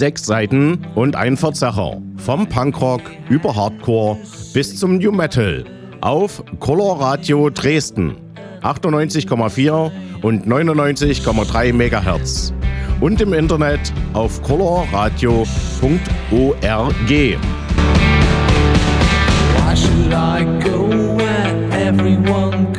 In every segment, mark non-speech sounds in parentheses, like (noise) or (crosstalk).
Sechs Seiten und ein Verzerrer. Vom Punkrock über Hardcore bis zum New Metal. Auf Color Radio Dresden. 98,4 und 99,3 MHz. Und im Internet auf colorradio.org. Why should I go where everyone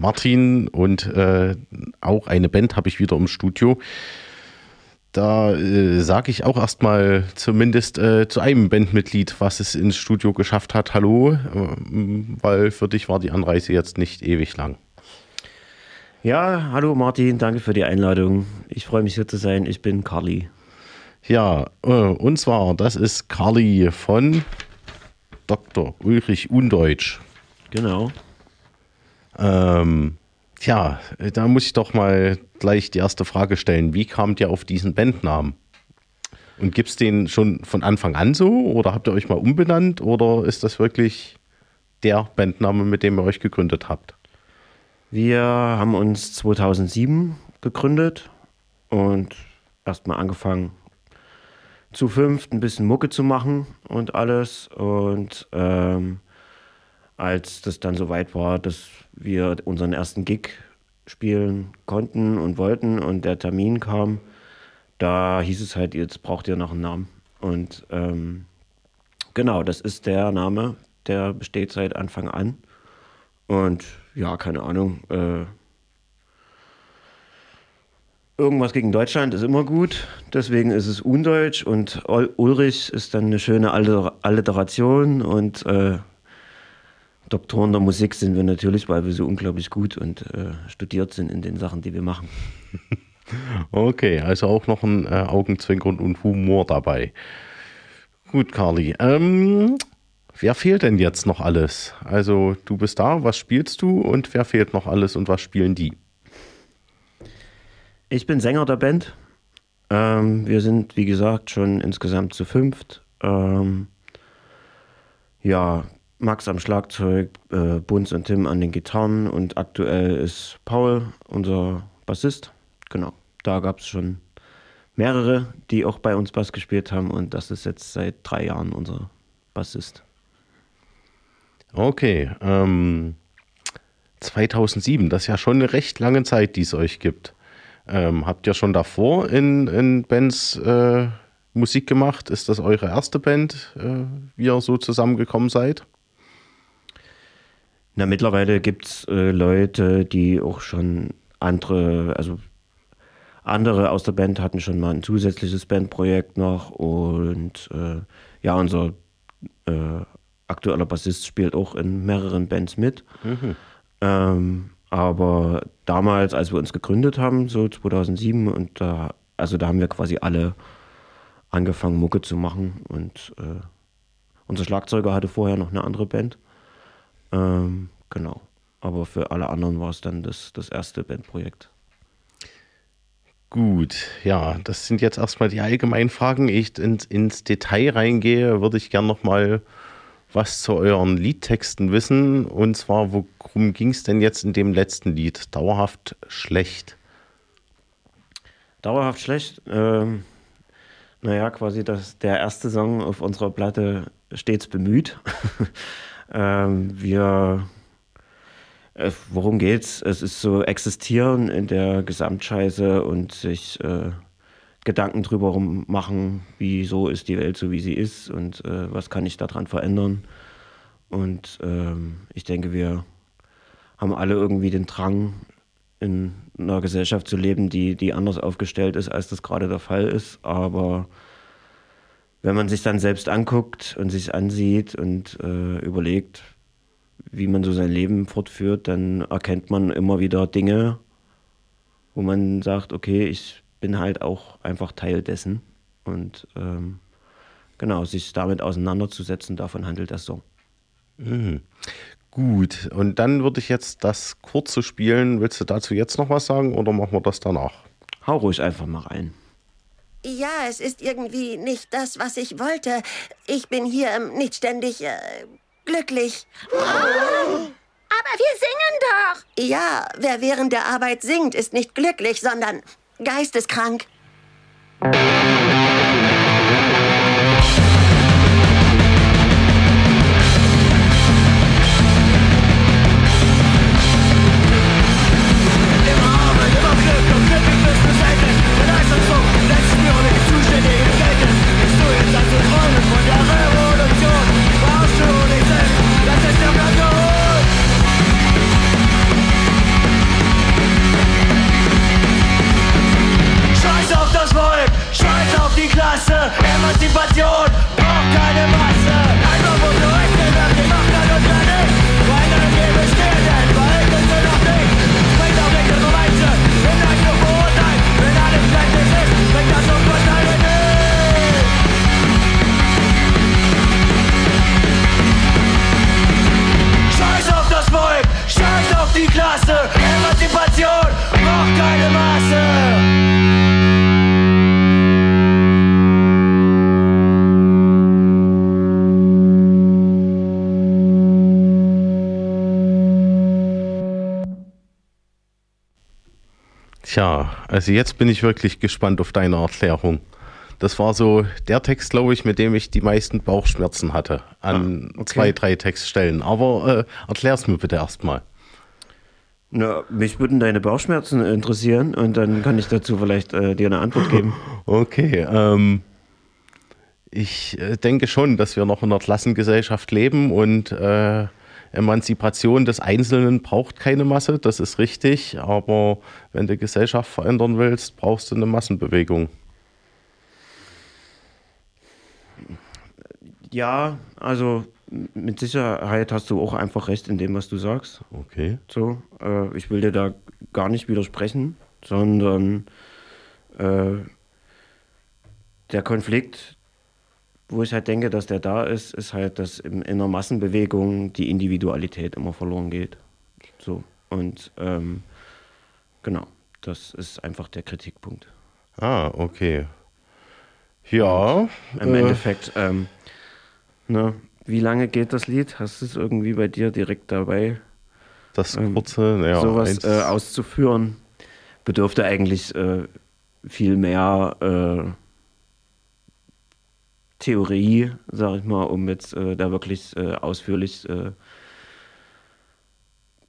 Martin und äh, auch eine Band habe ich wieder im Studio. Da äh, sage ich auch erstmal zumindest äh, zu einem Bandmitglied, was es ins Studio geschafft hat, hallo, äh, weil für dich war die Anreise jetzt nicht ewig lang. Ja, hallo Martin, danke für die Einladung. Ich freue mich hier zu sein. Ich bin Carly. Ja, äh, und zwar, das ist Carly von Dr. Ulrich Undeutsch. Genau. Ähm, tja, da muss ich doch mal gleich die erste Frage stellen. Wie kamt ihr auf diesen Bandnamen? Und gibt es den schon von Anfang an so oder habt ihr euch mal umbenannt oder ist das wirklich der Bandname, mit dem ihr euch gegründet habt? Wir haben uns 2007 gegründet und erstmal angefangen zu fünft ein bisschen Mucke zu machen und alles. Und ähm, als das dann soweit war, dass wir unseren ersten Gig spielen konnten und wollten und der Termin kam, da hieß es halt, jetzt braucht ihr noch einen Namen. Und ähm, genau, das ist der Name, der besteht seit Anfang an. Und ja, keine Ahnung. Äh, irgendwas gegen Deutschland ist immer gut, deswegen ist es undeutsch und Ul- Ulrich ist dann eine schöne Alliteration und äh, Doktoren der Musik sind wir natürlich, weil wir so unglaublich gut und äh, studiert sind in den Sachen, die wir machen. (laughs) Okay, also auch noch ein äh, Augenzwinkern und Humor dabei. Gut, Carly. Ähm, wer fehlt denn jetzt noch alles? Also du bist da, was spielst du und wer fehlt noch alles und was spielen die? Ich bin Sänger der Band. Ähm, wir sind, wie gesagt, schon insgesamt zu fünft. Ähm, ja, Max am Schlagzeug, äh, Bunz und Tim an den Gitarren und aktuell ist Paul unser Bassist. Genau, da gab es schon mehrere, die auch bei uns Bass gespielt haben und das ist jetzt seit drei Jahren unser Bassist. Okay, ähm, 2007, das ist ja schon eine recht lange Zeit, die es euch gibt. Ähm, habt ihr schon davor in, in Bands äh, Musik gemacht? Ist das eure erste Band, äh, wie ihr so zusammengekommen seid? Na, mittlerweile gibt es äh, Leute, die auch schon andere, also andere aus der Band hatten schon mal ein zusätzliches Bandprojekt noch und äh, ja, unser äh, aktueller Bassist spielt auch in mehreren Bands mit. Ähm, aber damals, als wir uns gegründet haben, so 2007, und da, also da haben wir quasi alle angefangen, Mucke zu machen und äh, unser Schlagzeuger hatte vorher noch eine andere Band. Ähm, genau. Aber für alle anderen war es dann das, das erste Bandprojekt. Gut, ja, das sind jetzt erstmal die allgemeinen Fragen. Ich ins, ins Detail reingehe, würde ich gern noch mal was zu euren Liedtexten wissen. Und zwar, worum ging es denn jetzt in dem letzten Lied? Dauerhaft schlecht. Dauerhaft schlecht. Ähm, naja, quasi das, der erste Song auf unserer Platte stets bemüht. (laughs) ähm, wir, äh, worum geht's? Es ist so existieren in der Gesamtscheiße und sich äh, Gedanken drüber machen, wieso ist die Welt so, wie sie ist und äh, was kann ich daran verändern. Und ähm, ich denke, wir haben alle irgendwie den Drang, in einer Gesellschaft zu leben, die, die anders aufgestellt ist, als das gerade der Fall ist. Aber wenn man sich dann selbst anguckt und sich ansieht und äh, überlegt, wie man so sein Leben fortführt, dann erkennt man immer wieder Dinge, wo man sagt, okay, ich bin halt auch einfach Teil dessen. Und ähm, genau, sich damit auseinanderzusetzen, davon handelt der Song. Gut, und dann würde ich jetzt das kurze spielen. Willst du dazu jetzt noch was sagen oder machen wir das danach? Hau ruhig einfach mal rein. Ja, es ist irgendwie nicht das, was ich wollte. Ich bin hier ähm, nicht ständig äh, glücklich. Aber wir singen doch. Ja, wer während der Arbeit singt, ist nicht glücklich, sondern geisteskrank. Emanzipation braucht keine Masse. Einfach wo du rechte nach die Macht an uns alle. Keine Gebe stehen, verhalten sie noch nicht. Nicht nur nicht. Die Klasse. Emanzipation braucht keine Masse. Tja, also jetzt bin ich wirklich gespannt auf deine Erklärung. Das war so der Text, glaube ich, mit dem ich die meisten Bauchschmerzen hatte an Ah, okay. zwei, drei Textstellen. Aber äh, erklär's mir bitte erstmal. Na, mich würden deine Bauchschmerzen interessieren und dann kann ich dazu vielleicht äh, dir eine Antwort geben. (laughs) Okay, ähm, ich äh, denke schon, dass wir noch in einer Klassengesellschaft leben und äh, Emanzipation des Einzelnen braucht keine Masse, das ist richtig, aber wenn du Gesellschaft verändern willst, brauchst du eine Massenbewegung. Ja, also mit Sicherheit hast du auch einfach recht in dem, was du sagst. Okay. So, äh, ich will dir da gar nicht widersprechen, sondern äh, der Konflikt, wo ich halt denke, dass der da ist, ist halt, dass in, in einer Massenbewegung die Individualität immer verloren geht. So, und ähm, genau, das ist einfach der Kritikpunkt. Ah, okay. Ja. Im äh, Endeffekt, ähm, ne, wie lange geht das Lied? Hast du es irgendwie bei dir direkt dabei? Das ähm, kurze, naja, sowas äh, auszuführen, bedürfte eigentlich äh, viel mehr äh, Theorie, sag ich mal, um jetzt äh, da wirklich äh, ausführlich äh,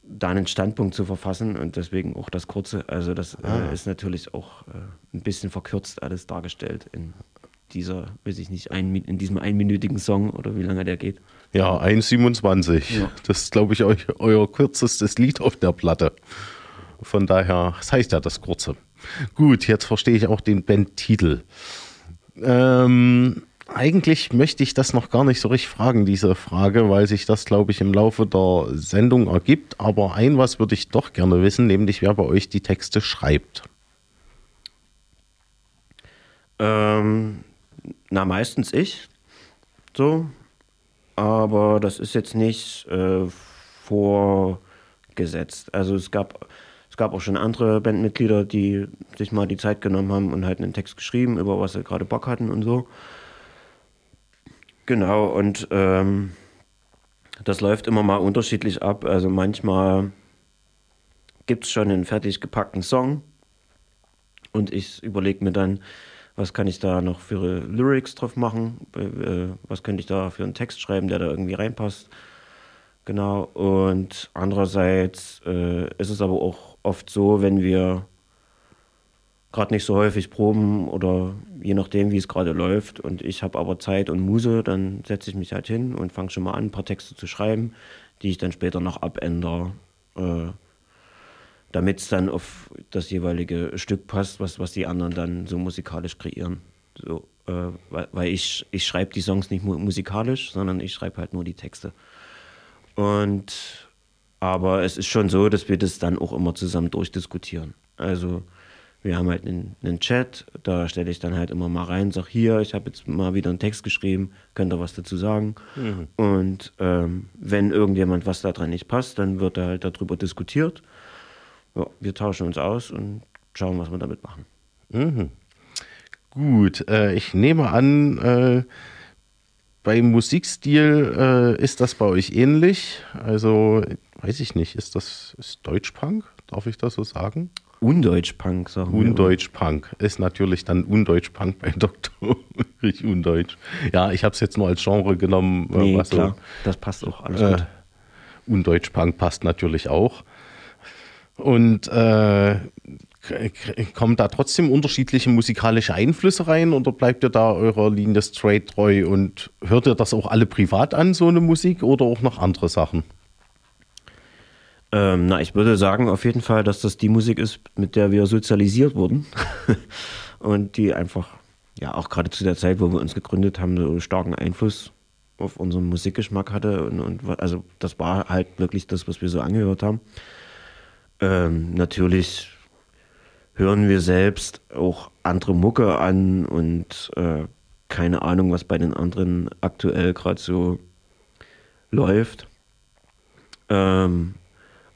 da einen Standpunkt zu verfassen und deswegen auch das kurze. Also das Ah. äh, ist natürlich auch äh, ein bisschen verkürzt alles dargestellt in dieser, weiß ich nicht, ein, in diesem einminütigen Song oder wie lange der geht. Ja, 1,27. Ja. Das ist, glaube ich, eu euer kürzestes Lied auf der Platte. Von daher, das heißt ja das Kurze. Gut, jetzt verstehe ich auch den Bandtitel. Ähm, eigentlich möchte ich das noch gar nicht so richtig fragen, diese Frage, weil sich das, glaube ich, im Laufe der Sendung ergibt. Aber ein was würde ich doch gerne wissen, nämlich wer bei euch die Texte schreibt. Ähm, na, meistens ich. So. Aber das ist jetzt nicht äh, vorgesetzt. Also es gab, es gab auch schon andere Bandmitglieder, die sich mal die Zeit genommen haben und halt einen Text geschrieben, über was sie gerade Bock hatten und so. Genau, und ähm, das läuft immer mal unterschiedlich ab. Also manchmal gibt es schon einen fertig gepackten Song und ich überlege mir dann, was kann ich da noch für Lyrics drauf machen, äh, was könnte ich da für einen Text schreiben, der da irgendwie reinpasst. Genau, und andererseits äh, ist es aber auch oft so, wenn wir gerade nicht so häufig proben oder je nachdem, wie es gerade läuft und ich habe aber Zeit und Muse, dann setze ich mich halt hin und fange schon mal an, ein paar Texte zu schreiben, die ich dann später noch abändere, äh, damit es dann auf das jeweilige Stück passt, was, was die anderen dann so musikalisch kreieren. So, äh, weil, weil ich, ich schreibe die Songs nicht mu musikalisch, sondern ich schreibe halt nur die Texte. Und aber es ist schon so, dass wir das dann auch immer zusammen durchdiskutieren. Also wir haben halt einen, einen Chat, da stelle ich dann halt immer mal rein, sag hier, ich habe jetzt mal wieder einen Text geschrieben, könnt ihr was dazu sagen? Und ähm, wenn irgendjemand was da dran nicht passt, dann wird da halt darüber diskutiert. Ja, wir tauschen uns aus und schauen, was wir damit machen. Gut, äh, ich nehme an, äh, beim Musikstil äh, ist das bei euch ähnlich. Also, weiß ich nicht, ist das ist Deutschpunk? Darf ich das so sagen? Undeutsch-Punk, sagen wir. Undeutsch-Punk ist natürlich dann Undeutsch-Punk bei (laughs) Doktor. Richtig undeutsch. Ja, ich habe es jetzt nur als Genre genommen. äh, Nee, was so- klar, das passt auch, alles Äh, gut. Undeutsch-Punk passt natürlich auch. Und äh, kommen da trotzdem unterschiedliche musikalische Einflüsse rein oder bleibt ihr da eurer Linie straight treu und hört ihr das auch alle privat an, so eine Musik oder auch noch andere Sachen? Ähm, na, ich würde sagen auf jeden Fall, dass das die Musik ist, mit der wir sozialisiert wurden. (laughs) und die einfach, ja, auch gerade zu der Zeit, wo wir uns gegründet haben, so starken Einfluss auf unseren Musikgeschmack hatte. Und, und also das war halt wirklich das, was wir so angehört haben. Ähm, natürlich hören wir selbst auch andere Mucke an und äh, keine Ahnung, was bei den anderen aktuell gerade so läuft. Ähm,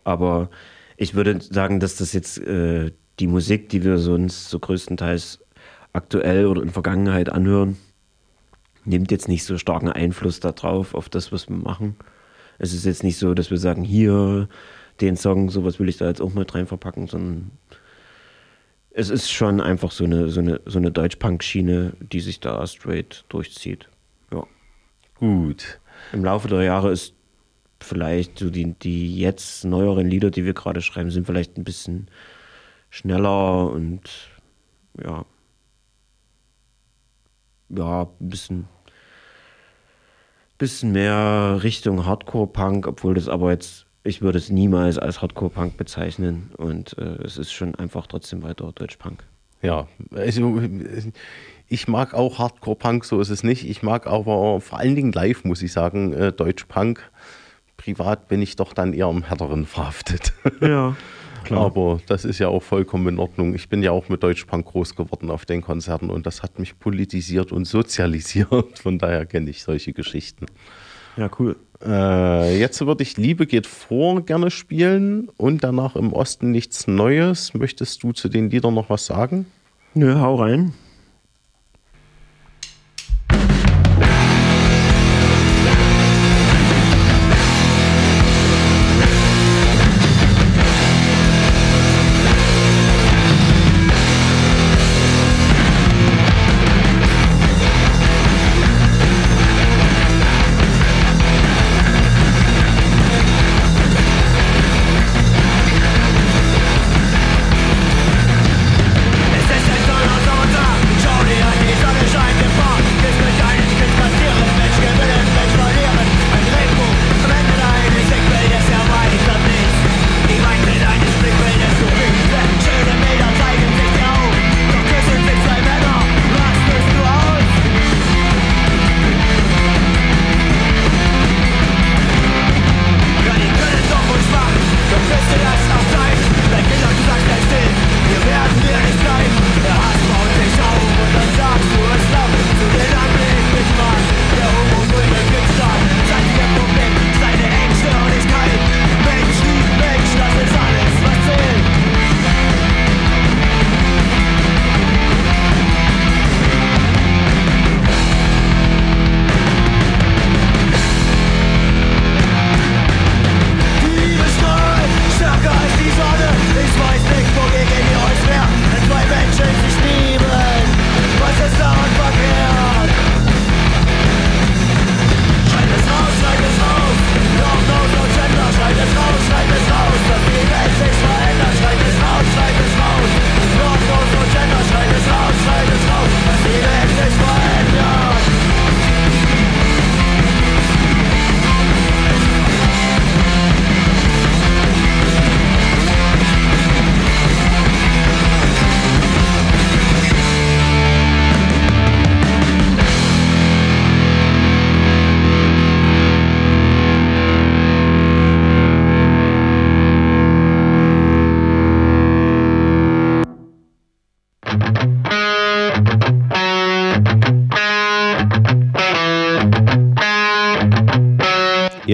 aber ich würde sagen, dass das jetzt äh, die Musik, die wir sonst so größtenteils aktuell oder in Vergangenheit anhören, nimmt jetzt nicht so starken Einfluss darauf, auf das, was wir machen. Es ist jetzt nicht so, dass wir sagen, hier, den Song, sowas will ich da jetzt auch mit rein verpacken, sondern es ist schon einfach so eine, so eine, so eine Deutsch-Punk-Schiene, die sich da straight durchzieht. Ja. Gut. Im Laufe der Jahre ist vielleicht so die, die jetzt neueren Lieder, die wir gerade schreiben, sind vielleicht ein bisschen schneller und ja, ja, ein bisschen, bisschen mehr Richtung Hardcore-Punk, obwohl das aber jetzt, ich würde es niemals als Hardcore-Punk bezeichnen und äh, es ist schon einfach trotzdem weiter Deutsch-Punk. Ja, also ich mag auch Hardcore-Punk, so ist es nicht. Ich mag aber vor allen Dingen live, muss ich sagen, äh, Deutsch-Punk. Privat bin ich doch dann eher am Härteren verhaftet. (laughs) Ja, Aber das ist ja auch vollkommen in Ordnung. Ich bin ja auch mit Deutschpunk groß geworden auf den Konzerten und das hat mich politisiert und sozialisiert. Von daher kenne ich solche Geschichten. Ja, cool. Äh, jetzt würde ich Liebe geht vor gerne spielen und danach im Osten nichts Neues. Möchtest du zu den Liedern noch was sagen? Nö, hau rein.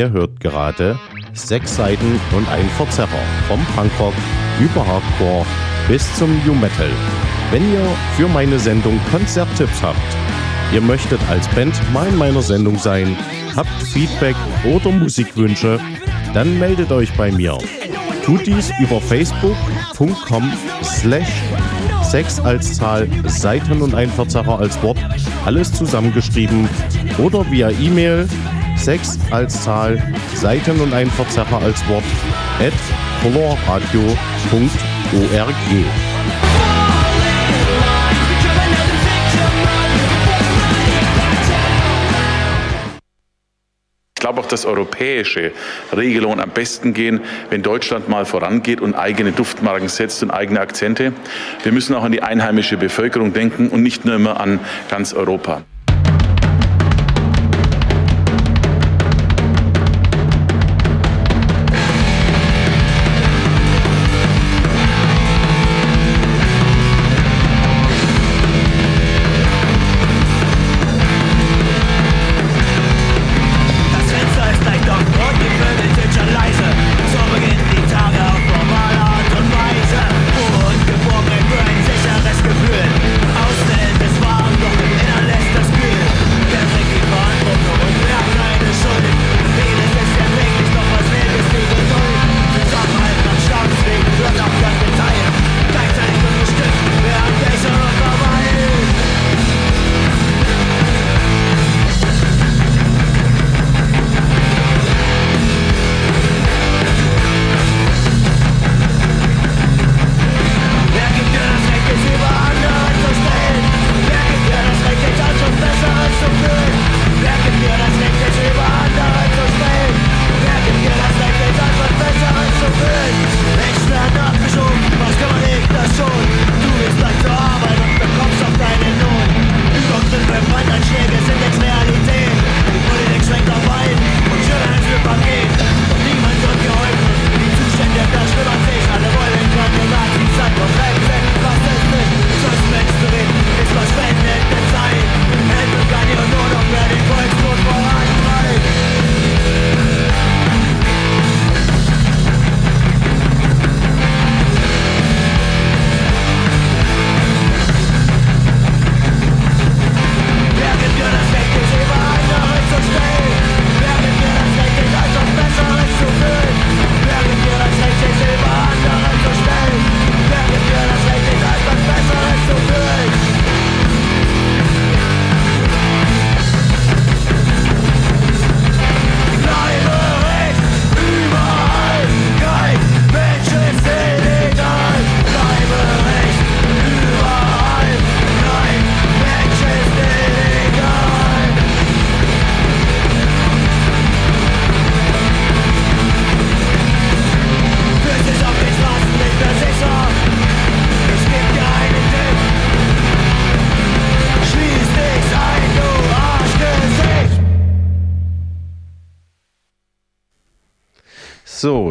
Ihr hört gerade sechs Seiten und ein Verzerrer vom Punkrock über Hardcore bis zum New Metal. Wenn ihr für meine Sendung Konzerttipps habt, ihr möchtet als Band mal in meiner Sendung sein, habt Feedback oder Musikwünsche, dann meldet euch bei mir. Tut dies über facebook.com slash 6 als Zahl, Seiten und ein Verzerrer als Wort, alles zusammengeschrieben oder via E-Mail 6 als Zahl, Seiten und ein Verzerrer als Wort at colorradio.org. Ich glaube auch, dass europäische Regelungen am besten gehen, wenn Deutschland mal vorangeht und eigene Duftmarken setzt und eigene Akzente. Wir müssen auch an die einheimische Bevölkerung denken und nicht nur immer an ganz Europa.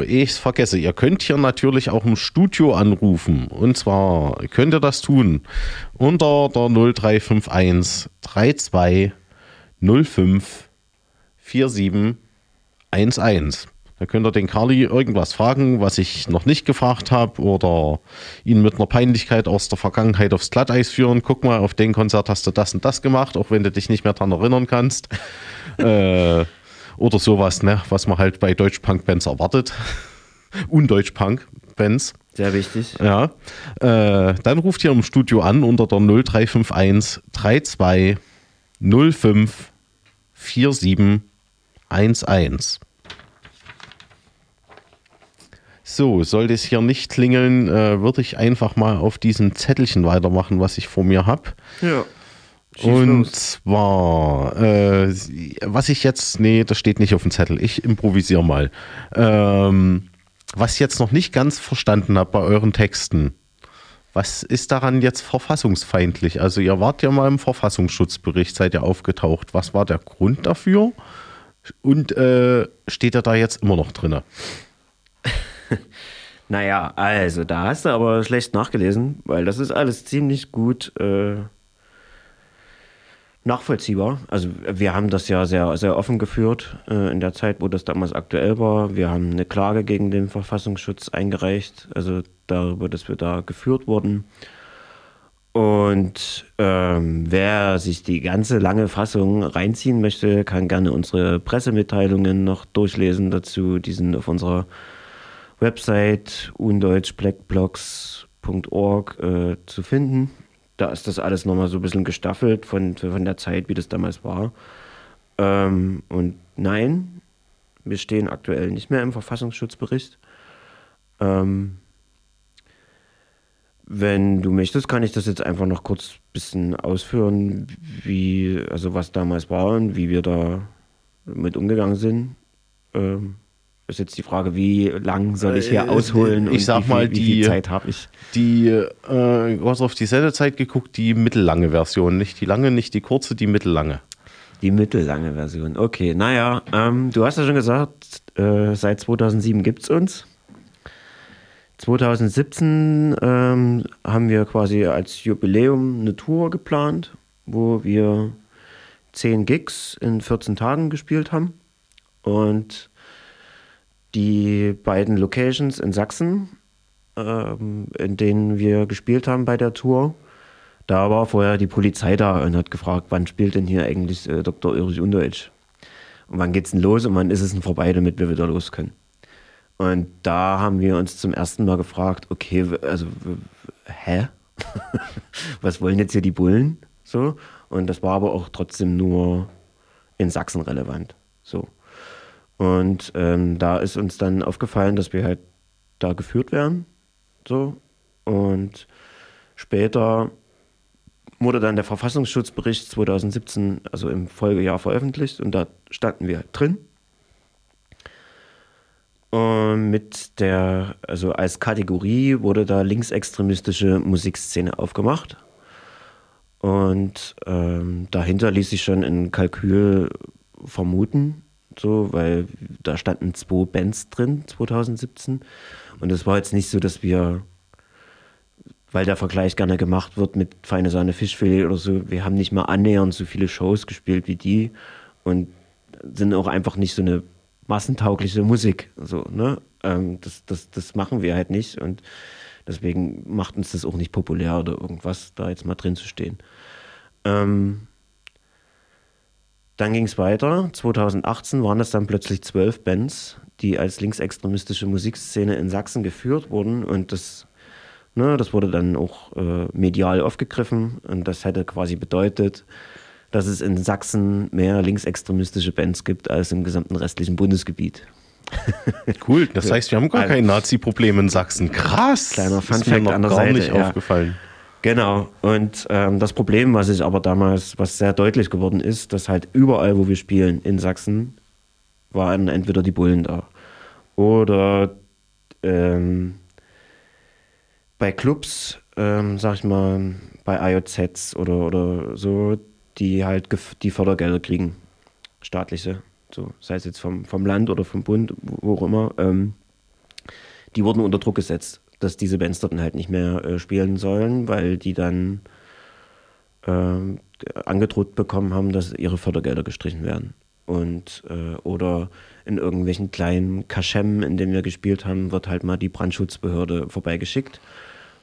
Ich vergesse. Ihr könnt hier natürlich auch im Studio anrufen. Und zwar könnt ihr das tun unter der 0351 32 05 47 11. Da könnt ihr den Carly irgendwas fragen, was ich noch nicht gefragt habe oder ihn mit einer Peinlichkeit aus der Vergangenheit aufs Glatteis führen. Guck mal, auf dem Konzert hast du das und das gemacht, auch wenn du dich nicht mehr daran erinnern kannst. äh, oder sowas, ne, was man halt bei Deutsch-Punk-Bands erwartet. (laughs) Und Deutsch-Punk-Bands. Sehr wichtig. Ja. Äh, dann ruft ihr im Studio an unter der 0351 32 05 47 11. So, sollte es hier nicht klingeln, äh, würde ich einfach mal auf diesem Zettelchen weitermachen, was ich vor mir habe. Ja. Und zwar, äh, was ich jetzt, nee, das steht nicht auf dem Zettel, ich improvisiere mal. Ähm, was ich jetzt noch nicht ganz verstanden habe bei euren Texten, was ist daran jetzt verfassungsfeindlich? Also ihr wart ja mal im Verfassungsschutzbericht, seid ihr aufgetaucht. Was war der Grund dafür? Und äh, steht er da jetzt immer noch drin? (laughs) Naja, also da hast du aber schlecht nachgelesen, weil das ist alles ziemlich gut äh, nachvollziehbar. Also wir haben das ja sehr, sehr offen geführt äh, in der Zeit, wo das damals aktuell war. Wir haben eine Klage gegen den Verfassungsschutz eingereicht, also darüber, dass wir da geführt wurden. Und ähm, wer sich die ganze lange Fassung reinziehen möchte, kann gerne unsere Pressemitteilungen noch durchlesen dazu. Die sind auf unserer Website undeutschblackblocks.org äh, zu finden. Da ist das alles nochmal so ein bisschen gestaffelt von, von der Zeit, wie das damals war. Ähm, und nein, wir stehen aktuell nicht mehr im Verfassungsschutzbericht. Ähm, wenn du möchtest, kann ich das jetzt einfach noch kurz ein bisschen ausführen, wie, also was damals war und wie wir da mit umgegangen sind. Ähm, ist jetzt die Frage, wie lang soll ich hier Äh, ausholen? ich und sag wie viel, mal, wie die- viel Zeit habe ich? Die, äh, du hast auf die Sendezeit geguckt, die mittellange Version, nicht die lange, nicht die kurze, die mittellange. Die mittellange Version. Okay, naja, ähm, du hast ja schon gesagt, äh, seit 2007 gibt es uns. 2017 ähm, haben wir quasi als Jubiläum eine Tour geplant, wo wir 10 Gigs in 14 Tagen gespielt haben. Und die beiden Locations in Sachsen, ähm, in denen wir gespielt haben bei der Tour, da war vorher die Polizei da und hat gefragt, wann spielt denn hier eigentlich äh, Dr. Ulrich Undeutsch? Und wann geht's denn los und wann ist es denn vorbei, damit wir wieder los können? Und da haben wir uns zum ersten Mal gefragt, okay, also, hä? (laughs) Was wollen jetzt hier die Bullen? So. Und das war aber auch trotzdem nur in Sachsen relevant. So. Und ähm, da ist uns dann aufgefallen, dass wir halt da geführt werden. So. Und später wurde dann der Verfassungsschutzbericht 2017, also im Folgejahr veröffentlicht und da standen wir halt drin. Und mit der, also als Kategorie wurde da linksextremistische Musikszene aufgemacht. Und ähm, dahinter ließ sich schon ein Kalkül vermuten, so, weil da standen zwei Bands drin 2017. Und es war jetzt nicht so, dass wir weil der Vergleich gerne gemacht wird mit Feine Sahne Fischfilet oder so. Wir haben nicht mal annähernd so viele Shows gespielt wie die und sind auch einfach nicht so eine massentaugliche Musik. So, ne? ähm, das, das, das machen wir halt nicht und deswegen macht uns das auch nicht populär oder irgendwas, da jetzt mal drin zu stehen. Ähm, dann ging es weiter. 2018 waren es dann plötzlich zwölf Bands, die als linksextremistische Musikszene in Sachsen geführt wurden und das Ne, das wurde dann auch äh, medial aufgegriffen und das hätte quasi bedeutet, dass es in Sachsen mehr linksextremistische Bands gibt als im gesamten restlichen Bundesgebiet. (laughs) Cool, das heißt, wir haben gar kein Nazi-Problem in Sachsen. Krass! Kleiner Funfact an der gar Seite, nicht ja. aufgefallen. Genau. Und ähm, das Problem, was ich aber damals, was sehr deutlich geworden ist, dass halt überall, wo wir spielen in Sachsen, waren entweder die Bullen da oder ähm, bei Clubs, ähm, sag ich mal, bei IOZs oder, oder so, die halt die Fördergelder kriegen, staatliche so, sei es jetzt vom, vom Land oder vom Bund, wo auch immer, ähm, die wurden unter Druck gesetzt, dass diese Bands dort halt nicht mehr äh, spielen sollen, weil die dann ähm, angedroht bekommen haben, dass ihre Fördergelder gestrichen werden. Und äh, oder in irgendwelchen kleinen Kaschem, in denen wir gespielt haben, wird halt mal die Brandschutzbehörde vorbeigeschickt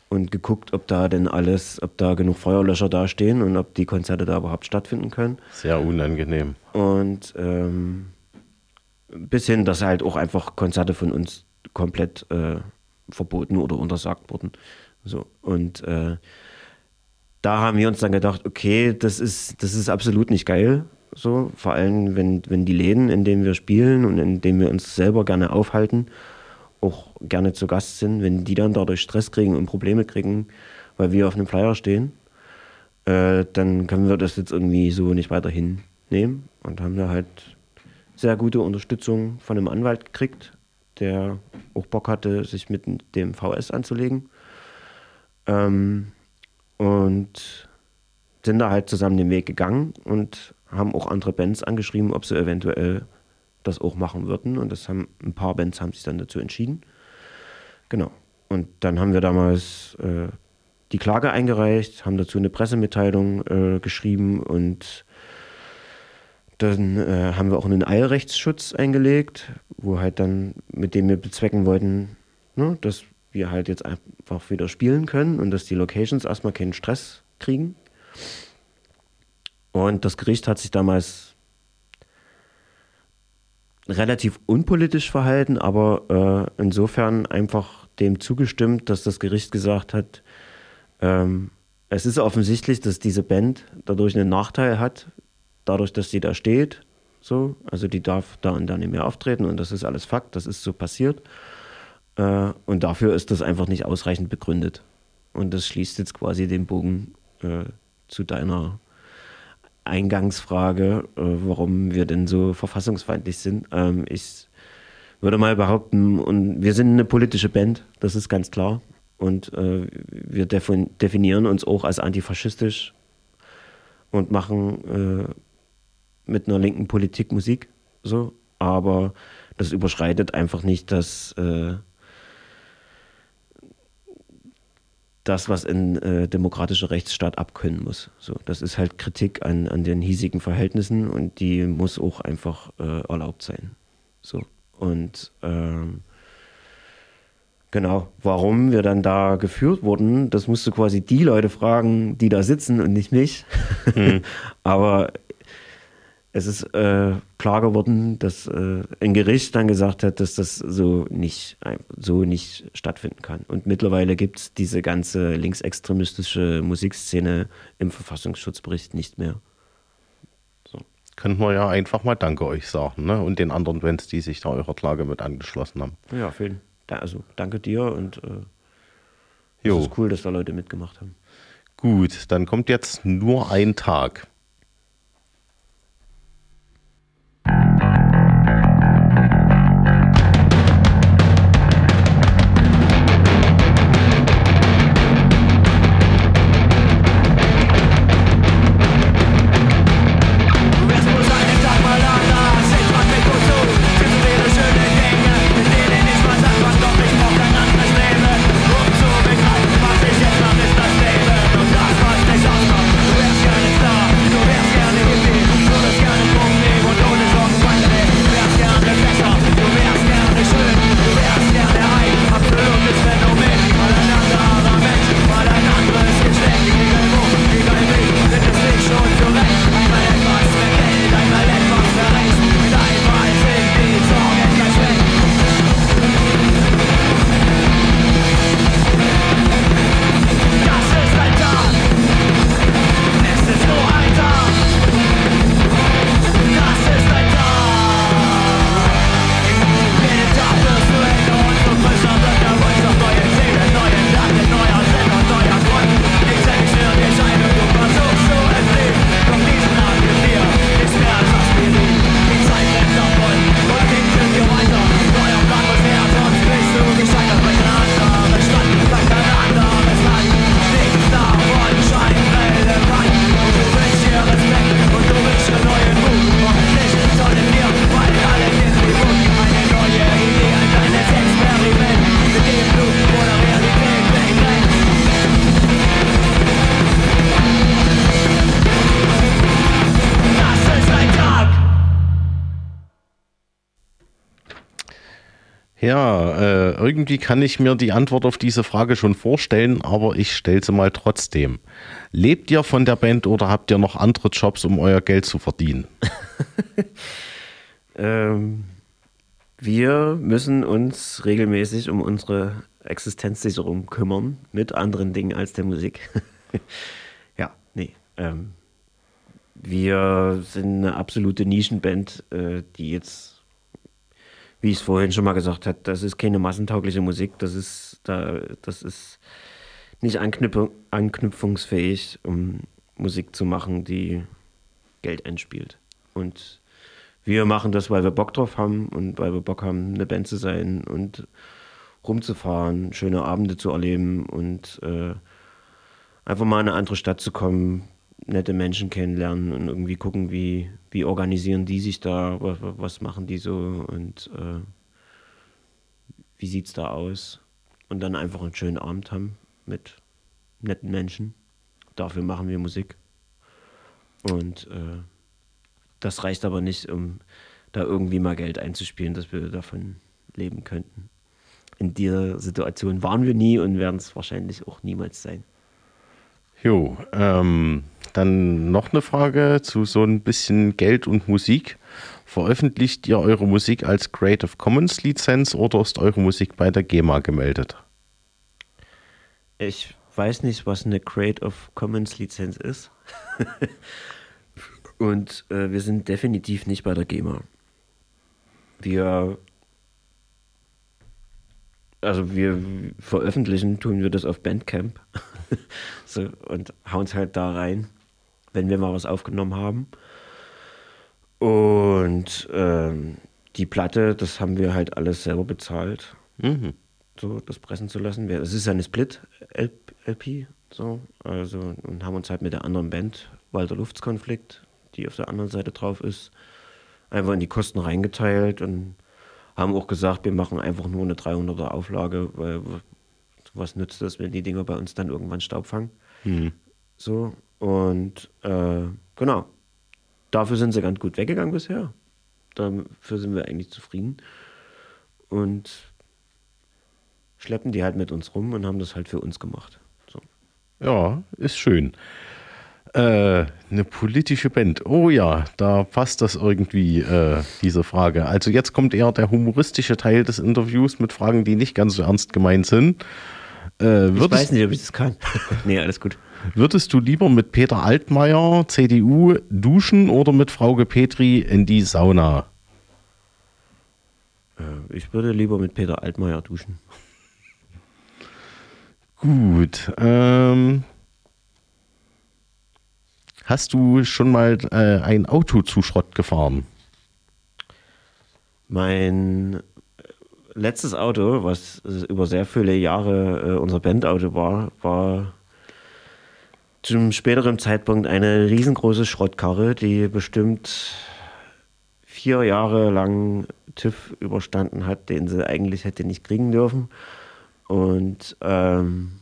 und geguckt, ob da denn alles, ob da genug Feuerlöscher da stehen und ob die Konzerte da überhaupt stattfinden können. Sehr unangenehm. Und ähm, bis hin, dass halt auch einfach Konzerte von uns komplett äh, verboten oder untersagt wurden. So. Und äh, da haben wir uns dann gedacht, okay, das ist, das ist absolut nicht geil. So, vor allem, wenn, wenn die Läden, in denen wir spielen und in denen wir uns selber gerne aufhalten, auch gerne zu Gast sind, wenn die dann dadurch Stress kriegen und Probleme kriegen, weil wir auf einem Flyer stehen, äh, dann können wir das jetzt irgendwie so nicht weiter hinnehmen und haben da halt sehr gute Unterstützung von einem Anwalt gekriegt, der auch Bock hatte, sich mit dem VS anzulegen. Ähm, und sind da halt zusammen den Weg gegangen und haben auch andere Bands angeschrieben, ob sie eventuell das auch machen würden. Und das haben ein paar Bands haben sich dann dazu entschieden. Genau. Und dann haben wir damals äh, die Klage eingereicht, haben dazu eine Pressemitteilung äh, geschrieben und dann äh, haben wir auch einen Eilrechtsschutz eingelegt, wo halt dann, mit dem wir bezwecken wollten, ne, dass wir halt jetzt einfach wieder spielen können und dass die Locations erstmal keinen Stress kriegen. Und das Gericht hat sich damals relativ unpolitisch verhalten, aber äh, insofern einfach dem zugestimmt, dass das Gericht gesagt hat, ähm, es ist offensichtlich, dass diese Band dadurch einen Nachteil hat, dadurch, dass sie da steht. So, also die darf da und da nicht mehr auftreten und das ist alles Fakt, das ist so passiert. Äh, und dafür ist das einfach nicht ausreichend begründet. Und das schließt jetzt quasi den Bogen äh, zu deiner Eingangsfrage, äh, warum wir denn so verfassungsfeindlich sind. Ähm, ich würde mal behaupten, und wir sind eine politische Band, das ist ganz klar. Und äh, wir defin definieren uns auch als antifaschistisch und machen äh, mit einer linken Politik Musik. So. Aber das überschreitet einfach nicht das, äh, das, was ein äh, demokratischer Rechtsstaat abkönnen muss. So, das ist halt Kritik an, an den hiesigen Verhältnissen und die muss auch einfach äh, erlaubt sein. So. Und ähm, genau, warum wir dann da geführt wurden, das musst du quasi die Leute fragen, die da sitzen und nicht mich. Mhm. (laughs) Aber es ist äh, klar geworden, dass äh, ein Gericht dann gesagt hat, dass das so nicht, so nicht stattfinden kann. Und mittlerweile gibt es diese ganze linksextremistische Musikszene im Verfassungsschutzbericht nicht mehr. So. Könnten wir ja einfach mal Danke euch sagen ne? und den anderen Bands, die sich da eurer Klage mit angeschlossen haben. Ja, vielen Also danke dir und äh, es ist cool, dass da Leute mitgemacht haben. Gut, dann kommt jetzt nur ein Tag. Ja, irgendwie kann ich mir die Antwort auf diese Frage schon vorstellen, aber ich stelle sie mal trotzdem. Lebt ihr von der Band oder habt ihr noch andere Jobs, um euer Geld zu verdienen? (laughs) Ähm, wir müssen uns regelmäßig um unsere Existenzsicherung kümmern, mit anderen Dingen als der Musik. (laughs) ja, nee. Ähm, wir sind eine absolute Nischenband, äh, die jetzt, wie ich es vorhin schon mal gesagt habe, das ist keine massentaugliche Musik, das ist, da, das ist nicht anknüpf anknüpfungsfähig, um Musik zu machen, die Geld einspielt. Und wir machen das, weil wir Bock drauf haben und weil wir Bock haben, eine Band zu sein und rumzufahren, schöne Abende zu erleben und äh, einfach mal in eine andere Stadt zu kommen, nette Menschen kennenlernen und irgendwie gucken, wie, wie organisieren die sich da, was, was machen die so und äh, wie sieht es da aus. Und dann einfach einen schönen Abend haben mit netten Menschen. Dafür machen wir Musik. Und äh, das reicht aber nicht, um da irgendwie mal Geld einzuspielen, dass wir davon leben könnten. In dieser Situation waren wir nie und werden es wahrscheinlich auch niemals sein. Jo, ähm, dann noch eine Frage zu so ein bisschen Geld und Musik. Veröffentlicht ihr eure Musik als Creative Commons Lizenz oder ist eure Musik bei der GEMA gemeldet? Ich weiß nicht, was eine Creative Commons Lizenz ist. (laughs) Und äh, wir sind definitiv nicht bei der GEMA. Wir, also wir veröffentlichen, tun wir das auf Bandcamp (laughs) so, und hauen es halt da rein, wenn wir mal was aufgenommen haben. Und ähm, die Platte, das haben wir halt alles selber bezahlt, Mhm. so das pressen zu lassen. Es ist eine Split-LP, so, also und haben uns halt mit der anderen Band, Walter Luftskonflikt, die auf der anderen Seite drauf ist, einfach in die Kosten reingeteilt und haben auch gesagt, wir machen einfach nur eine 300er Auflage, weil was nützt das, wenn die Dinger bei uns dann irgendwann Staub fangen? So, und äh, genau, dafür sind sie ganz gut weggegangen bisher. Dafür sind wir eigentlich zufrieden. Und schleppen die halt mit uns rum und haben das halt für uns gemacht. So. Ja, ist schön. Äh, eine politische Band. Oh ja, da passt das irgendwie, äh, diese Frage. Also jetzt kommt eher der humoristische Teil des Interviews mit Fragen, die nicht ganz so ernst gemeint sind. Äh, Ich würdest, weiß nicht, ob ich das kann. (laughs) nee, alles gut. würdest du lieber mit Peter Altmaier, CDU, duschen oder mit Frauke Petri in die Sauna? Äh, Ich würde lieber mit Peter Altmaier duschen. Gut. Ähm, hast du schon mal äh, ein Auto zu Schrott gefahren? Mein äh, letztes Auto, was äh, über sehr viele Jahre äh, unser Bandauto war, war zum späteren Zeitpunkt eine riesengroße Schrottkarre, die bestimmt vier Jahre lang TÜV überstanden hat, den sie eigentlich hätte nicht kriegen dürfen. Und ähm,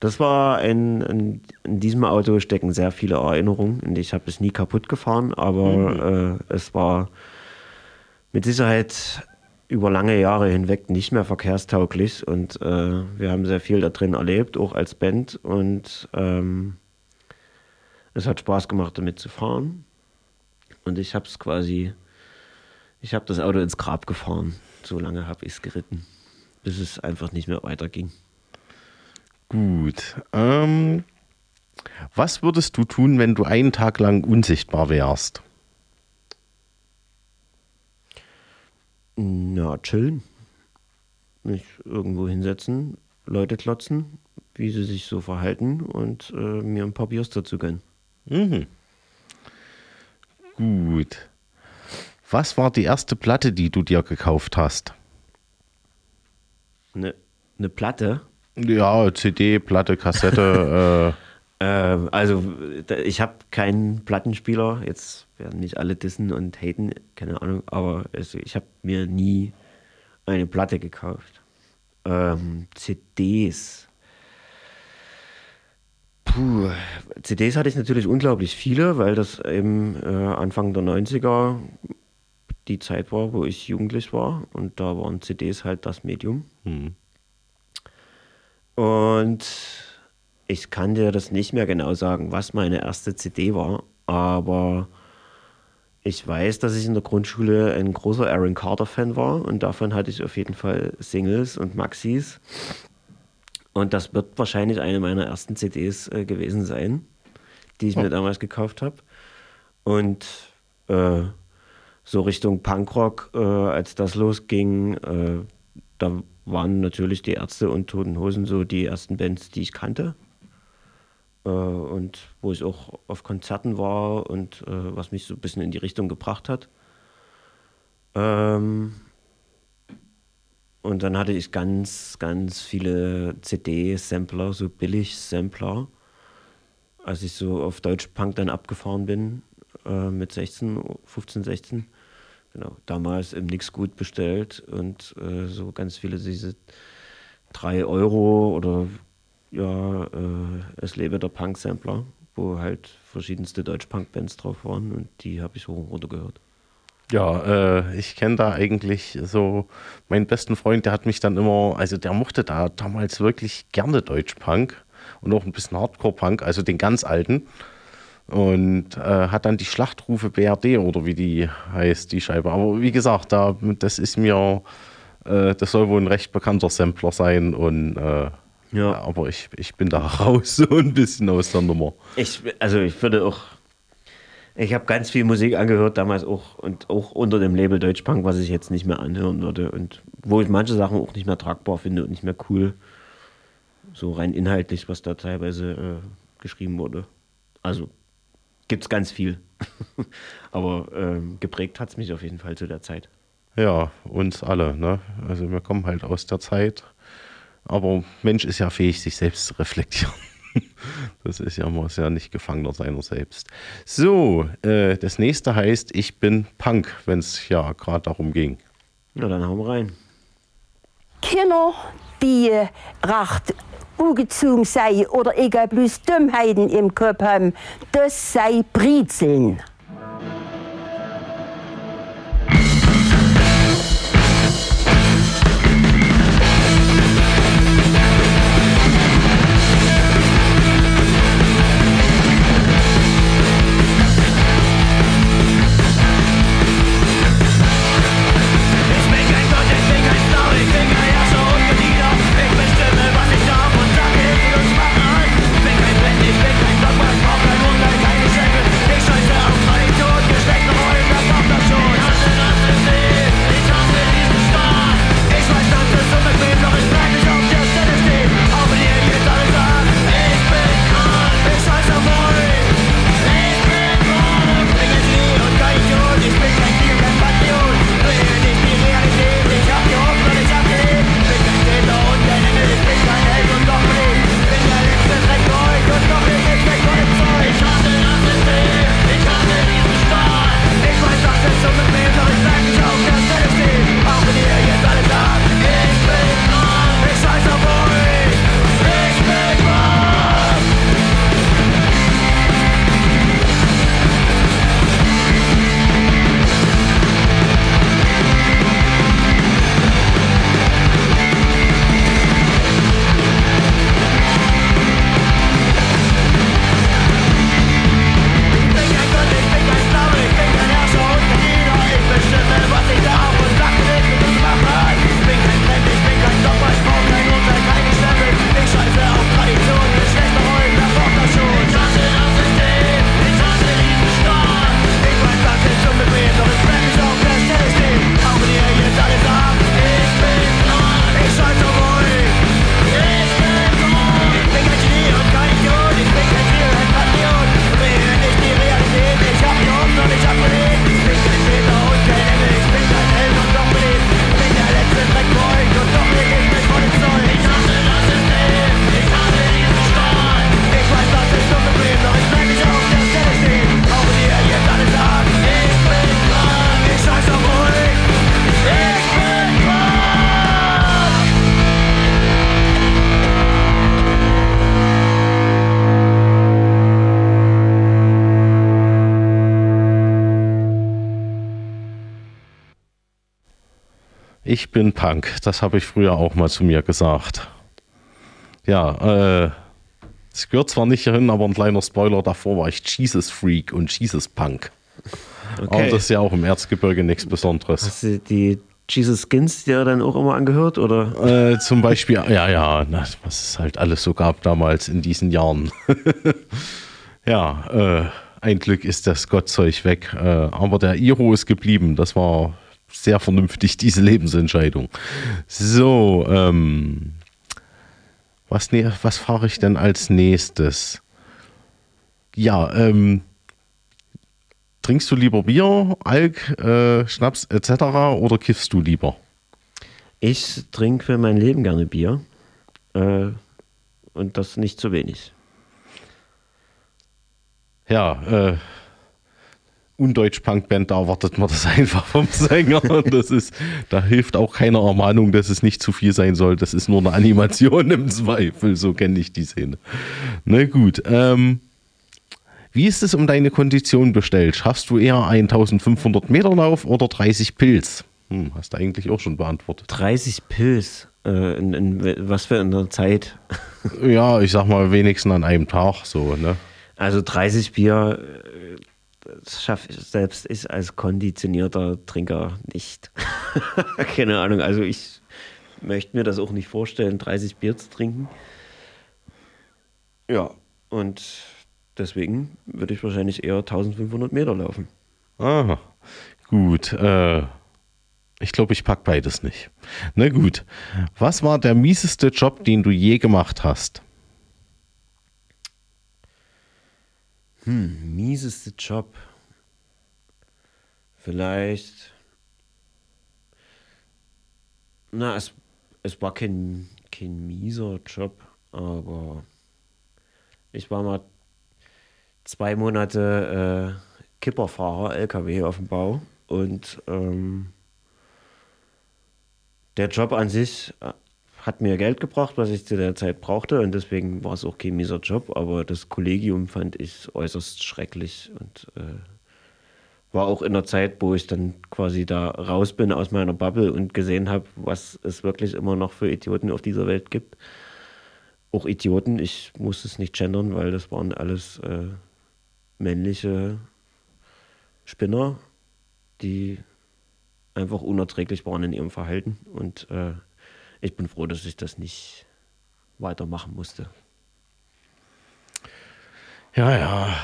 das war ein, ein, in diesem Auto stecken sehr viele Erinnerungen. Und ich habe es nie kaputt gefahren, aber äh, es war mit Sicherheit über lange Jahre hinweg nicht mehr verkehrstauglich und äh, wir haben sehr viel da drin erlebt, auch als Band und ähm, es hat Spaß gemacht, damit zu fahren und ich habe es quasi, ich habe das Auto ins Grab gefahren, so lange habe ich es geritten, bis es einfach nicht mehr weiterging. Gut. Ähm, was würdest du tun, wenn du einen Tag lang unsichtbar wärst? Na, chillen. Mich irgendwo hinsetzen, Leute klotzen, wie sie sich so verhalten und äh, mir ein paar Biers dazu gönnen. Mhm. Gut. Was war die erste Platte, die du dir gekauft hast? Eine ne Platte. Ja, CD, Platte, Kassette. (laughs) Äh, also, da- ich habe keinen Plattenspieler. Jetzt werden nicht alle dissen und haten, keine Ahnung. Aber also, ich habe mir nie eine Platte gekauft. Ähm, CDs. Puh, CDs hatte ich natürlich unglaublich viele, weil das eben äh, Anfang der 90er die Zeit war, wo ich jugendlich war. Und da waren CDs halt das Medium. Und ich kann dir das nicht mehr genau sagen, was meine erste CD war, aber ich weiß, dass ich in der Grundschule ein großer Aaron Carter-Fan war und davon hatte ich auf jeden Fall Singles und Maxis. Und das wird wahrscheinlich eine meiner ersten CDs äh, gewesen sein, die ich mir damals gekauft habe. Und äh, so Richtung Punkrock, äh, als das losging, äh, da waren natürlich die Ärzte und Toten Hosen so die ersten Bands, die ich kannte. Äh, und wo ich auch auf Konzerten war und äh, was mich so ein bisschen in die Richtung gebracht hat. Ähm, und dann hatte ich ganz, ganz viele CD-Sampler, so Billig-Sampler, als ich so auf Deutschpunk dann abgefahren bin, äh, mit 16, 15, 16. Genau, damals im Nix gut bestellt und äh, so ganz viele diese 3 Euro oder ja, äh, es lebe der Punk-Sampler, wo halt verschiedenste Deutsch-Punk-Bands drauf waren und die habe ich hoch und runter gehört. Ja, äh, ich kenne da eigentlich so meinen besten Freund, der hat mich dann immer, also der mochte da damals wirklich gerne Deutschpunk und auch ein bisschen Hardcore-Punk, also den ganz alten. Und äh, hat dann die Schlachtrufe BRD oder wie die heißt, die Scheibe. Aber wie gesagt, da, das ist mir, äh, das soll wohl ein recht bekannter Sampler sein und äh, ja. aber ich, ich bin da (laughs) raus so ein bisschen aus der Nummer. Ich, also ich würde auch, ich habe ganz viel Musik angehört damals auch und auch unter dem Label Deutschpunk, was ich jetzt nicht mehr anhören würde und wo ich manche Sachen auch nicht mehr tragbar finde und nicht mehr cool. So rein inhaltlich, was da teilweise äh, geschrieben wurde. Also gibt es ganz viel. (laughs) Aber ähm, geprägt hat es mich auf jeden Fall zu der Zeit. Ja, uns alle, ne? Also wir kommen halt aus der Zeit. Aber Mensch ist ja fähig, sich selbst zu reflektieren. (laughs) Das ist ja, muss ja nicht Gefangener seiner selbst. So, äh, das nächste heißt, ich bin Punk, wenn es ja gerade darum ging. Na, dann hauen wir rein. Kinder, die recht ugezogen sei oder egal bloß Dummheiten im Kopf haben, das sei Brezeln. Ich bin Punk. Das habe ich früher auch mal zu mir gesagt. Ja, äh, es gehört zwar nicht hierhin, aber ein kleiner Spoiler, davor war ich Jesus Freak und Jesus Punk. Aber das ist ja auch im Erzgebirge nichts Besonderes. Hast du die Jesus Skins dir dann auch immer angehört? Oder? Äh, zum Beispiel, ja, ja, na, was es halt alles so gab damals in diesen Jahren. (laughs) ja, äh, ein Glück ist das Gottzeug weg. Äh, aber der Iro ist geblieben. Das war sehr vernünftig, diese Lebensentscheidung. So, ähm, was, ne, was fahre ich denn als nächstes? Ja, ähm, trinkst du lieber Bier, Alk, äh, Schnaps etc. oder kiffst du lieber? Ich trinke für mein Leben gerne Bier. Äh, und das nicht zu wenig. Ja, äh, Undeutsch-Punk-Band, da erwartet man das (laughs) einfach vom Sänger. Das ist, da hilft auch keine Ermahnung, dass es nicht zu viel sein soll. Das ist nur eine Animation (laughs) im Zweifel. So kenne ich die Szene. Na gut. Ähm, wie ist es um deine Kondition bestellt? Schaffst du eher 1500 Meter Lauf oder 30 Pilz? Hm, hast du eigentlich auch schon beantwortet. 30 Pilz. Äh, in, in, was für eine Zeit? Ja, ich sag mal wenigstens an einem Tag so, ne? Also 30 Bier schaffe ich selbst ich als konditionierter Trinker nicht. (laughs) Keine Ahnung, also ich möchte mir das auch nicht vorstellen, 30 Bier zu trinken. Ja, und deswegen würde ich wahrscheinlich eher 1500 Meter laufen. Aha, gut. Äh, ich glaube, ich pack beides nicht. Na gut. Was war der mieseste Job, den du je gemacht hast? Hm, mieseste Job. Vielleicht. Na, es, es war kein, kein mieser Job, aber ich war mal zwei Monate äh, Kipperfahrer, LKW auf dem Bau und ähm, der Job an sich äh, hat mir Geld gebracht, was ich zu der Zeit brauchte und deswegen war es auch kein mieser Job, aber das Kollegium fand ich äußerst schrecklich und äh, war auch in der Zeit, wo ich dann quasi da raus bin aus meiner Bubble und gesehen habe, was es wirklich immer noch für Idioten auf dieser Welt gibt. Auch Idioten, ich muss es nicht gendern, weil das waren alles äh, männliche Spinner, die einfach unerträglich waren in ihrem Verhalten. Und äh, ich bin froh, dass ich das nicht weitermachen musste. Ja, ja,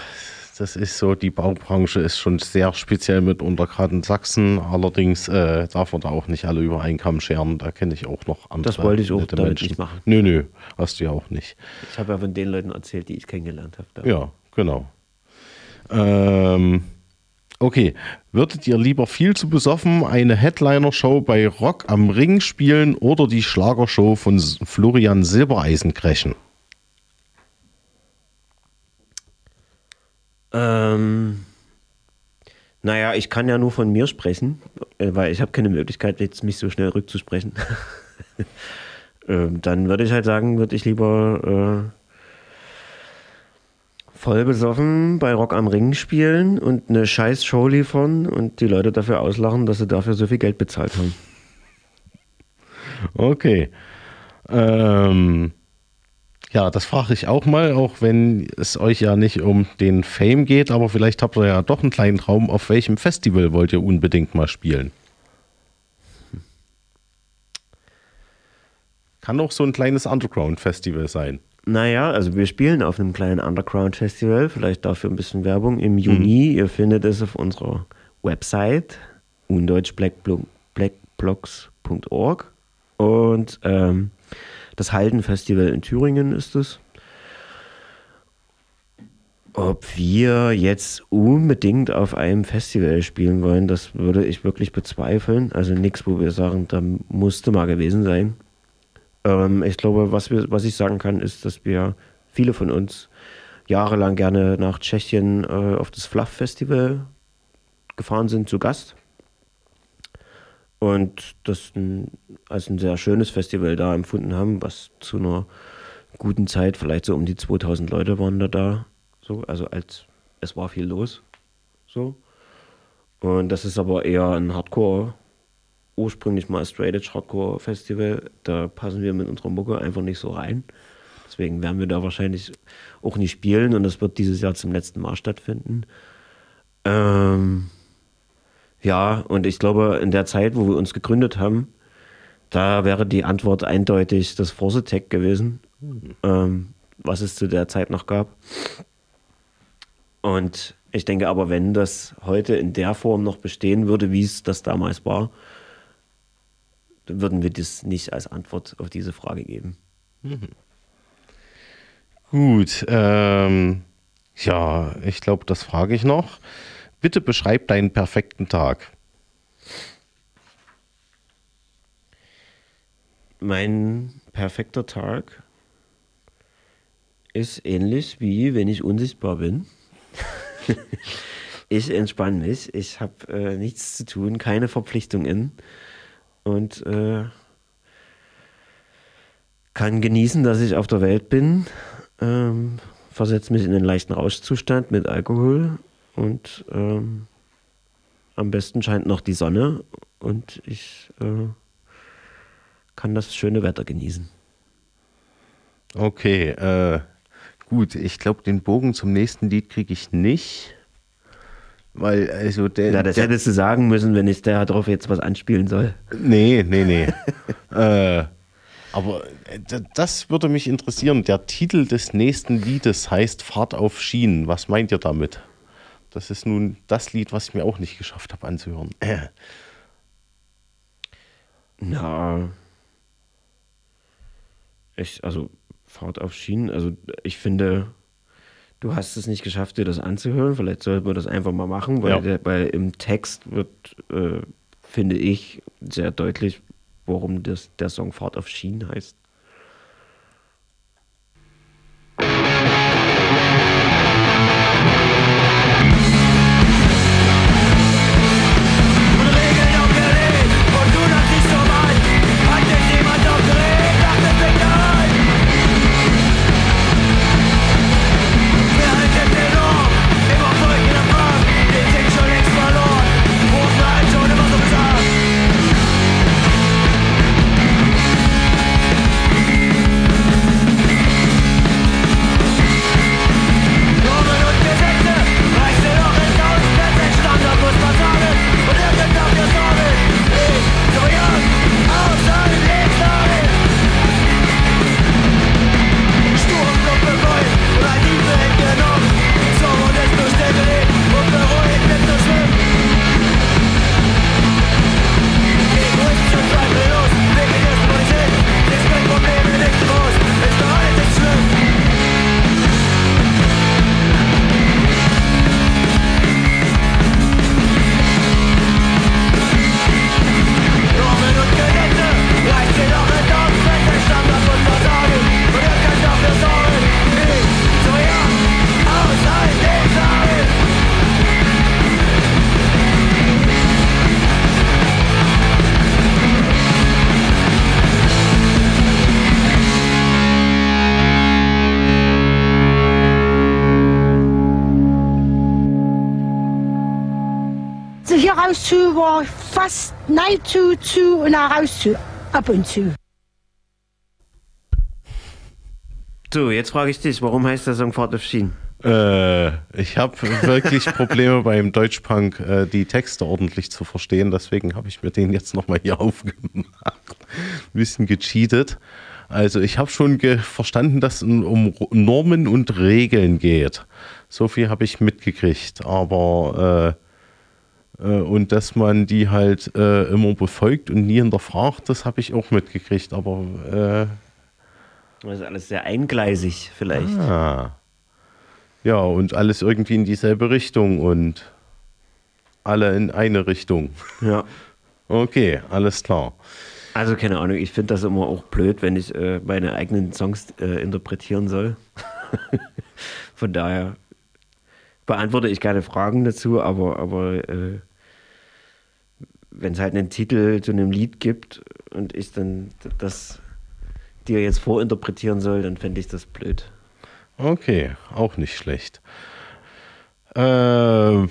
das ist so, die Baubranche ist schon sehr speziell mitunter, gerade in Sachsen. Allerdings äh, darf man da auch nicht alle über einen Kamm scheren. Da kenne ich auch noch andere. Das wollte ich auch damit Menschen. nicht machen. Nö, nö, hast du ja auch nicht. Ich habe ja von den Leuten erzählt, die ich kennengelernt habe. da. Ja, genau. Ähm, okay, würdet ihr lieber viel zu besoffen eine Headliner-Show bei Rock am Ring spielen oder die Schlagershow von Florian Silbereisen brechen? Ähm, naja, ich kann ja nur von mir sprechen, äh, weil ich habe keine Möglichkeit, jetzt mich so schnell rückzusprechen. (laughs) ähm, dann würde ich halt sagen, würde ich lieber äh, voll besoffen bei Rock am Ring spielen und eine scheiß Show liefern und die Leute dafür auslachen, dass sie dafür so viel Geld bezahlt haben. Okay. Ähm, ja, das frage ich auch mal, auch wenn es euch ja nicht um den Fame geht, aber vielleicht habt ihr ja doch einen kleinen Traum. Auf welchem Festival wollt ihr unbedingt mal spielen? Kann auch so ein kleines Underground-Festival sein. Naja, also wir spielen auf einem kleinen Underground-Festival, vielleicht dafür ein bisschen Werbung im Juni. Ihr findet es auf unserer Website undeutschblackblocks.org und ähm, das Halden-Festival in Thüringen ist es. Ob wir jetzt unbedingt auf einem Festival spielen wollen, das würde ich wirklich bezweifeln. Also nichts, wo wir sagen, da musste mal gewesen sein. Ähm, ich glaube, was, wir, was ich sagen kann, ist, dass wir, viele von uns, jahrelang gerne nach Tschechien äh, auf das Fluff Festival gefahren sind zu Gast. Und das ein, als ein sehr schönes Festival da empfunden haben, was zu einer guten Zeit, vielleicht so um die 2000 Leute waren da da. So, also als es war viel los. So. Und das ist aber eher ein Hardcore ursprünglich mal Straight Edge Hardcore Festival. Da passen wir mit unserer Mucke einfach nicht so rein. Deswegen werden wir da wahrscheinlich auch nicht spielen und das wird dieses Jahr zum letzten Mal stattfinden. Ähm, ja, und ich glaube, in der Zeit, wo wir uns gegründet haben, da wäre die Antwort eindeutig das Forsetech gewesen, ähm, was es zu der Zeit noch gab. Und ich denke aber, wenn das heute in der Form noch bestehen würde, wie es das damals war, würden wir das nicht als Antwort auf diese Frage geben. Gut, ähm, ja, ich glaube, das frage ich noch. Bitte beschreib deinen perfekten Tag. Mein perfekter Tag ist ähnlich wie wenn ich unsichtbar bin. (laughs) ich entspanne mich, ich habe äh, nichts zu tun, keine Verpflichtungen und äh, kann genießen, dass ich auf der Welt bin, ähm, versetze mich in einen leichten Rauschzustand mit Alkohol und ähm, am besten scheint noch die Sonne und ich äh, kann das schöne Wetter genießen. Okay, äh, gut, ich glaube, den Bogen zum nächsten Lied kriege ich nicht. Weil, also der. Ja, das der, hättest du sagen müssen, wenn ich darauf jetzt was anspielen soll. Nee, nee, nee. (laughs) äh, aber äh, das würde mich interessieren. Der Titel des nächsten Liedes heißt Fahrt auf Schienen. Was meint ihr damit? Das ist nun das Lied, was ich mir auch nicht geschafft habe anzuhören. Äh. Na. Ich, also, Fahrt auf Schienen, also ich finde, du hast es nicht geschafft, dir das anzuhören. Vielleicht sollten wir das einfach mal machen, weil, Ja. der, weil im Text wird, äh, finde ich, sehr deutlich, warum das, der Song Fahrt auf Schienen heißt. Fast nein zu, zu und nach raus zu. Ab und zu. So, jetzt frage ich dich, warum heißt der Song Fahrt auf Schienen? Äh, ich habe wirklich Probleme (laughs) beim Deutschpunk, äh, die Texte ordentlich zu verstehen. Deswegen habe ich mir den jetzt nochmal hier (laughs) aufgemacht. Ein bisschen gecheatet. Also ich habe schon verstanden, dass es um Normen und Regeln geht. So viel habe ich mitgekriegt. Aber äh, und dass man die halt äh, immer befolgt und nie hinterfragt, das habe ich auch mitgekriegt. Aber äh, Das ist alles sehr eingleisig, vielleicht. Ah. Ja, und alles irgendwie in dieselbe Richtung und alle in eine Richtung. Ja. (laughs) Okay, alles klar. Also keine Ahnung, ich finde das immer auch blöd, wenn ich äh, meine eigenen Songs äh, interpretieren soll. (laughs) Von daher beantworte ich keine Fragen dazu, aber, aber äh, wenn es halt einen Titel zu einem Lied gibt und ich dann das dir jetzt vorinterpretieren soll, dann fände ich das blöd. Okay, auch nicht schlecht. Äh,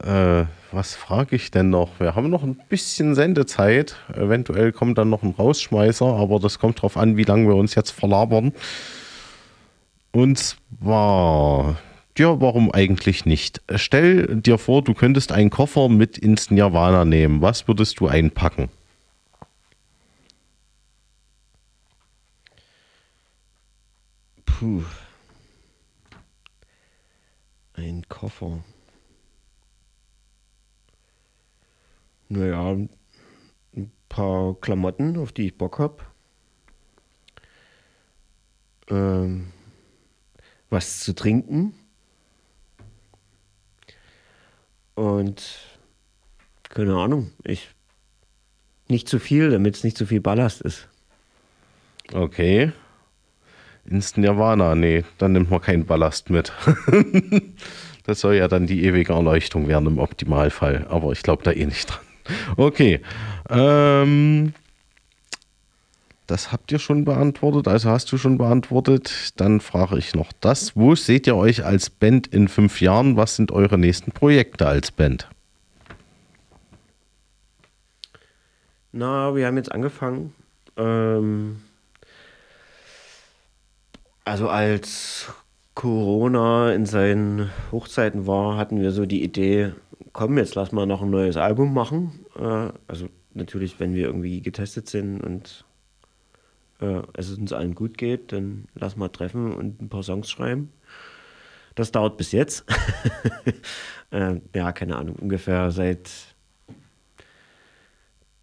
äh, was frage ich denn noch? Wir haben noch ein bisschen Sendezeit. Eventuell kommt dann noch ein Rausschmeißer, aber das kommt drauf an, wie lange wir uns jetzt verlabern. Und zwar, ja, warum eigentlich nicht? Stell dir vor, du könntest einen Koffer mit ins Nirvana nehmen. Was würdest du einpacken? Puh. Ein Koffer. Naja, ein paar Klamotten, auf die ich Bock habe. Ähm, was zu trinken. Und keine Ahnung, ich nicht zu viel, damit es nicht zu viel Ballast ist. Okay. Ins Nirvana, nee, dann nimmt man keinen Ballast mit. (laughs) das soll ja dann die ewige Erleuchtung werden im Optimalfall, aber ich glaube da eh nicht dran. Okay. Ähm, das habt ihr schon beantwortet, also hast du schon beantwortet. Dann frage ich noch das. Wo seht ihr euch als Band in fünf Jahren? Was sind eure nächsten Projekte als Band? Na, wir haben jetzt angefangen. Ähm, also als Corona in seinen Hochzeiten war, hatten wir so die Idee, komm, jetzt lass mal noch ein neues Album machen. Äh, also natürlich, wenn wir irgendwie getestet sind und äh, es uns allen gut geht, dann lass mal treffen und ein paar Songs schreiben. Das dauert bis jetzt. (laughs) äh, ja, keine Ahnung, ungefähr seit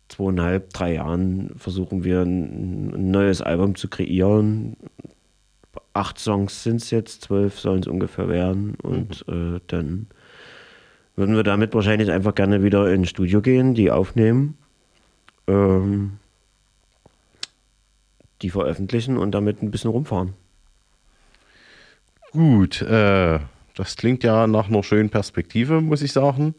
zweieinhalb, drei Jahren versuchen wir ein, neues Album zu kreieren. Acht Songs sind es jetzt, zwölf sollen es ungefähr werden. Und äh, dann würden wir damit wahrscheinlich einfach gerne wieder ins Studio gehen, die aufnehmen, ähm, die veröffentlichen und damit ein bisschen rumfahren. Gut, äh, das klingt ja nach einer schönen Perspektive, muss ich sagen.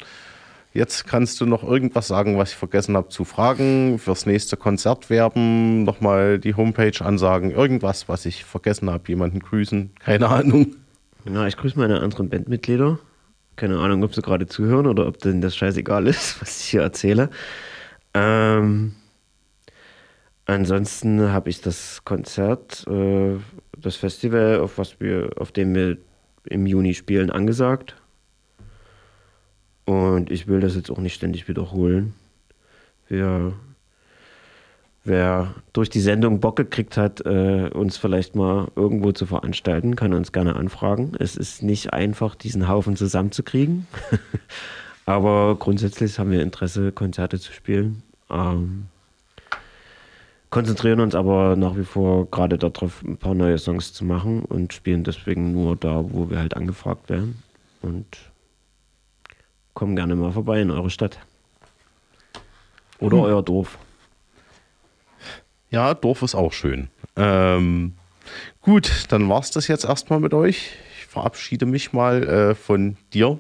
Jetzt kannst du noch irgendwas sagen, was ich vergessen habe zu fragen, fürs nächste Konzert werben, nochmal die Homepage ansagen, irgendwas, was ich vergessen habe, jemanden grüßen, keine Ahnung. Ja, ich grüße meine anderen Bandmitglieder. Keine Ahnung, ob sie gerade zuhören oder ob denen das scheißegal ist, (laughs) was ich hier erzähle. Ähm, ansonsten habe ich das Konzert, äh, das Festival, auf, was wir, auf dem wir im Juni spielen, angesagt. Und ich will das jetzt auch nicht ständig wiederholen. Wir, wer durch die Sendung Bock gekriegt hat, äh, uns vielleicht mal irgendwo zu veranstalten, kann uns gerne anfragen. Es ist nicht einfach, diesen Haufen zusammenzukriegen. (laughs) Aber grundsätzlich haben wir Interesse, Konzerte zu spielen. Ähm, konzentrieren uns aber nach wie vor gerade darauf, ein paar neue Songs zu machen und spielen deswegen nur da, wo wir halt angefragt werden. Und kommen gerne mal vorbei in eure Stadt. Oder Hm. euer Dorf. Ja, Dorf ist auch schön. Ähm, gut, dann war es das jetzt erstmal mit euch. Ich verabschiede mich mal äh, von dir,